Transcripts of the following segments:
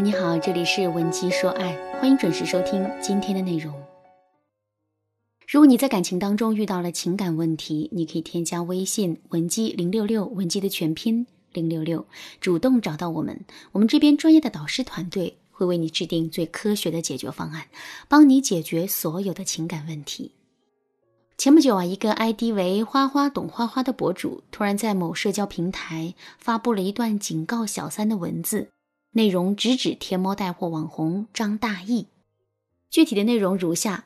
你好，这里是文姬说爱，欢迎准时收听今天的内容。如果你在感情当中遇到了情感问题，你可以添加微信文姬零六六，文姬的全拼零六六，主动找到我们，我们这边专业的导师团队会为你制定最科学的解决方案，帮你解决所有的情感问题。前不久啊，一个 ID 为“花花懂花花”的博主突然在某社交平台发布了一段警告小三的文字。内容直指天猫带货网红张大奕，具体的内容如下：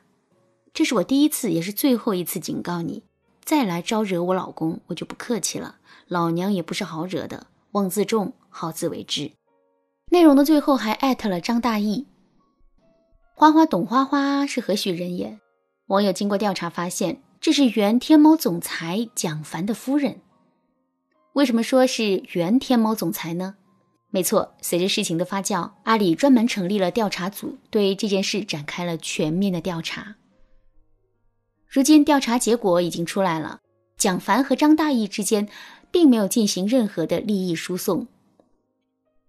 这是我第一次，也是最后一次警告你，再来招惹我老公，我就不客气了。老娘也不是好惹的，望自重，好自为之。内容的最后还艾特了张大奕。花花懂花花是何许人也？网友经过调查发现，这是原天猫总裁蒋凡的夫人。为什么说是原天猫总裁呢？没错，随着事情的发酵，阿里专门成立了调查组，对这件事展开了全面的调查。如今调查结果已经出来了，蒋凡和张大奕之间并没有进行任何的利益输送。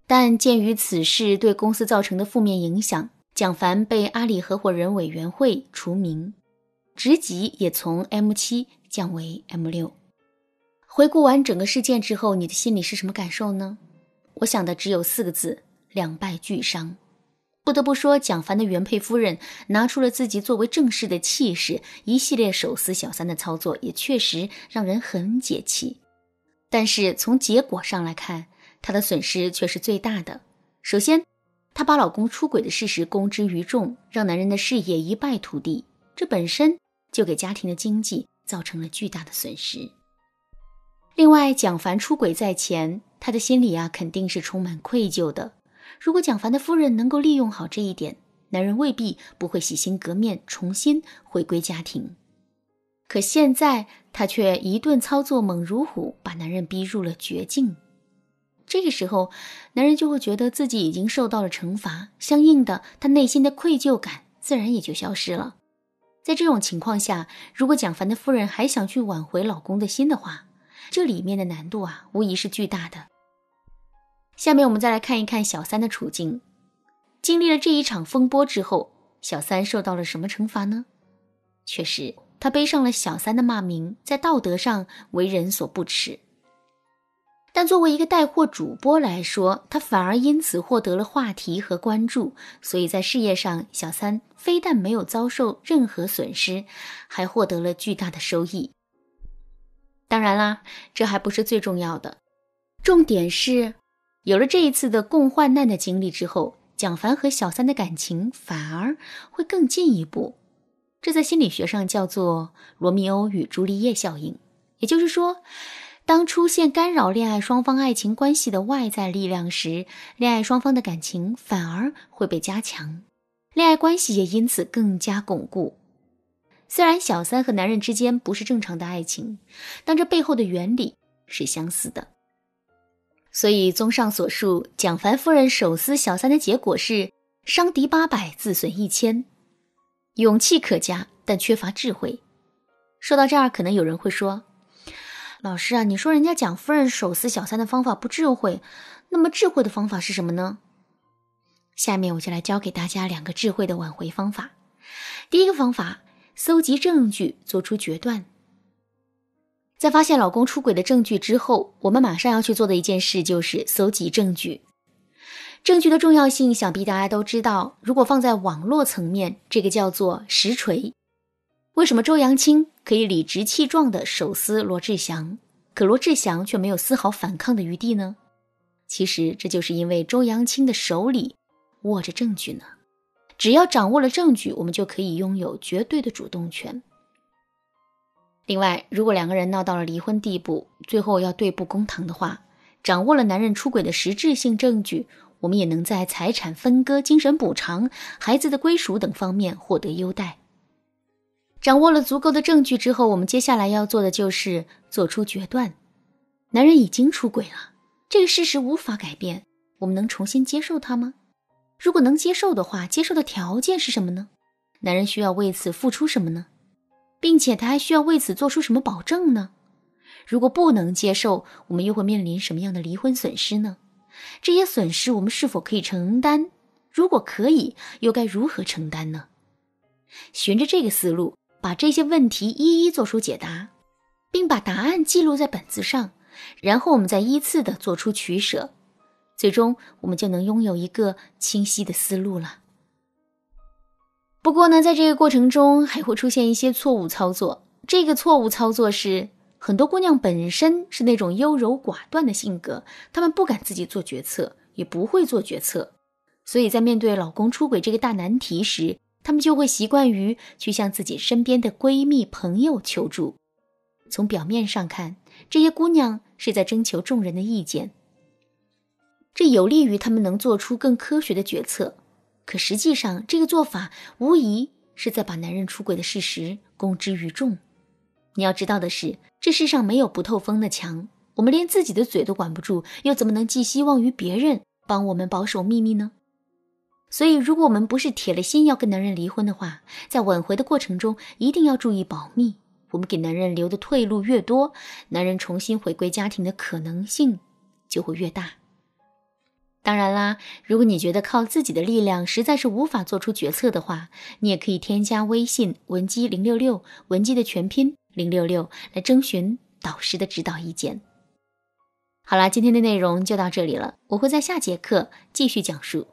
但鉴于此事对公司造成的负面影响，蒋凡被阿里合伙人委员会除名，职级也从 M 七降为 M 六。回顾完整个事件之后，你的心里是什么感受呢？我想的只有四个字：两败俱伤。不得不说，蒋凡的原配夫人拿出了自己作为正室的气势，一系列手撕小三的操作也确实让人很解气。但是从结果上来看，她的损失却是最大的。首先，她把老公出轨的事实公之于众，让男人的事业一败涂地，这本身就给家庭的经济造成了巨大的损失。另外，蒋凡出轨在前。他的心里啊，肯定是充满愧疚的。如果蒋凡的夫人能够利用好这一点，男人未必不会洗心革面，重新回归家庭。可现在他却一顿操作猛如虎，把男人逼入了绝境。这个时候，男人就会觉得自己已经受到了惩罚，相应的，他内心的愧疚感自然也就消失了。在这种情况下，如果蒋凡的夫人还想去挽回老公的心的话，这里面的难度啊，无疑是巨大的。下面我们再来看一看小三的处境。经历了这一场风波之后，小三受到了什么惩罚呢？确实，他背上了小三的骂名，在道德上为人所不齿。但作为一个带货主播来说，他反而因此获得了话题和关注。所以在事业上，小三非但没有遭受任何损失，还获得了巨大的收益。当然啦，这还不是最重要的，重点是。有了这一次的共患难的经历之后，蒋凡和小三的感情反而会更进一步。这在心理学上叫做“罗密欧与朱丽叶效应”。也就是说，当出现干扰恋爱双方爱情关系的外在力量时，恋爱双方的感情反而会被加强，恋爱关系也因此更加巩固。虽然小三和男人之间不是正常的爱情，但这背后的原理是相似的。所以，综上所述，蒋凡夫人手撕小三的结果是伤敌八百，自损一千，勇气可嘉，但缺乏智慧。说到这儿，可能有人会说：“老师啊，你说人家蒋夫人手撕小三的方法不智慧，那么智慧的方法是什么呢？”下面我就来教给大家两个智慧的挽回方法。第一个方法，搜集证据，做出决断。在发现老公出轨的证据之后，我们马上要去做的一件事就是搜集证据。证据的重要性，想必大家都知道。如果放在网络层面，这个叫做实锤。为什么周扬青可以理直气壮地手撕罗志祥，可罗志祥却没有丝毫反抗的余地呢？其实这就是因为周扬青的手里握着证据呢。只要掌握了证据，我们就可以拥有绝对的主动权。另外，如果两个人闹到了离婚地步，最后要对簿公堂的话，掌握了男人出轨的实质性证据，我们也能在财产分割、精神补偿、孩子的归属等方面获得优待。掌握了足够的证据之后，我们接下来要做的就是做出决断。男人已经出轨了，这个事实无法改变，我们能重新接受他吗？如果能接受的话，接受的条件是什么呢？男人需要为此付出什么呢？并且他还需要为此做出什么保证呢？如果不能接受，我们又会面临什么样的离婚损失呢？这些损失我们是否可以承担？如果可以，又该如何承担呢？循着这个思路，把这些问题一一做出解答，并把答案记录在本子上，然后我们再依次的做出取舍，最终我们就能拥有一个清晰的思路了。不过呢，在这个过程中还会出现一些错误操作。这个错误操作是，很多姑娘本身是那种优柔寡断的性格，她们不敢自己做决策，也不会做决策，所以在面对老公出轨这个大难题时，她们就会习惯于去向自己身边的闺蜜、朋友求助。从表面上看，这些姑娘是在征求众人的意见，这有利于她们能做出更科学的决策。可实际上，这个做法无疑是在把男人出轨的事实公之于众。你要知道的是，这世上没有不透风的墙。我们连自己的嘴都管不住，又怎么能寄希望于别人帮我们保守秘密呢？所以，如果我们不是铁了心要跟男人离婚的话，在挽回的过程中一定要注意保密。我们给男人留的退路越多，男人重新回归家庭的可能性就会越大。当然啦，如果你觉得靠自己的力量实在是无法做出决策的话，你也可以添加微信文姬零六六，文姬的全拼零六六，来征询导师的指导意见。好啦，今天的内容就到这里了，我会在下节课继续讲述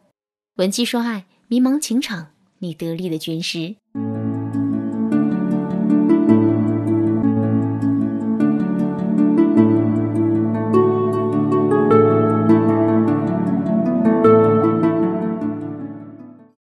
文姬说爱，迷茫情场，你得力的军师。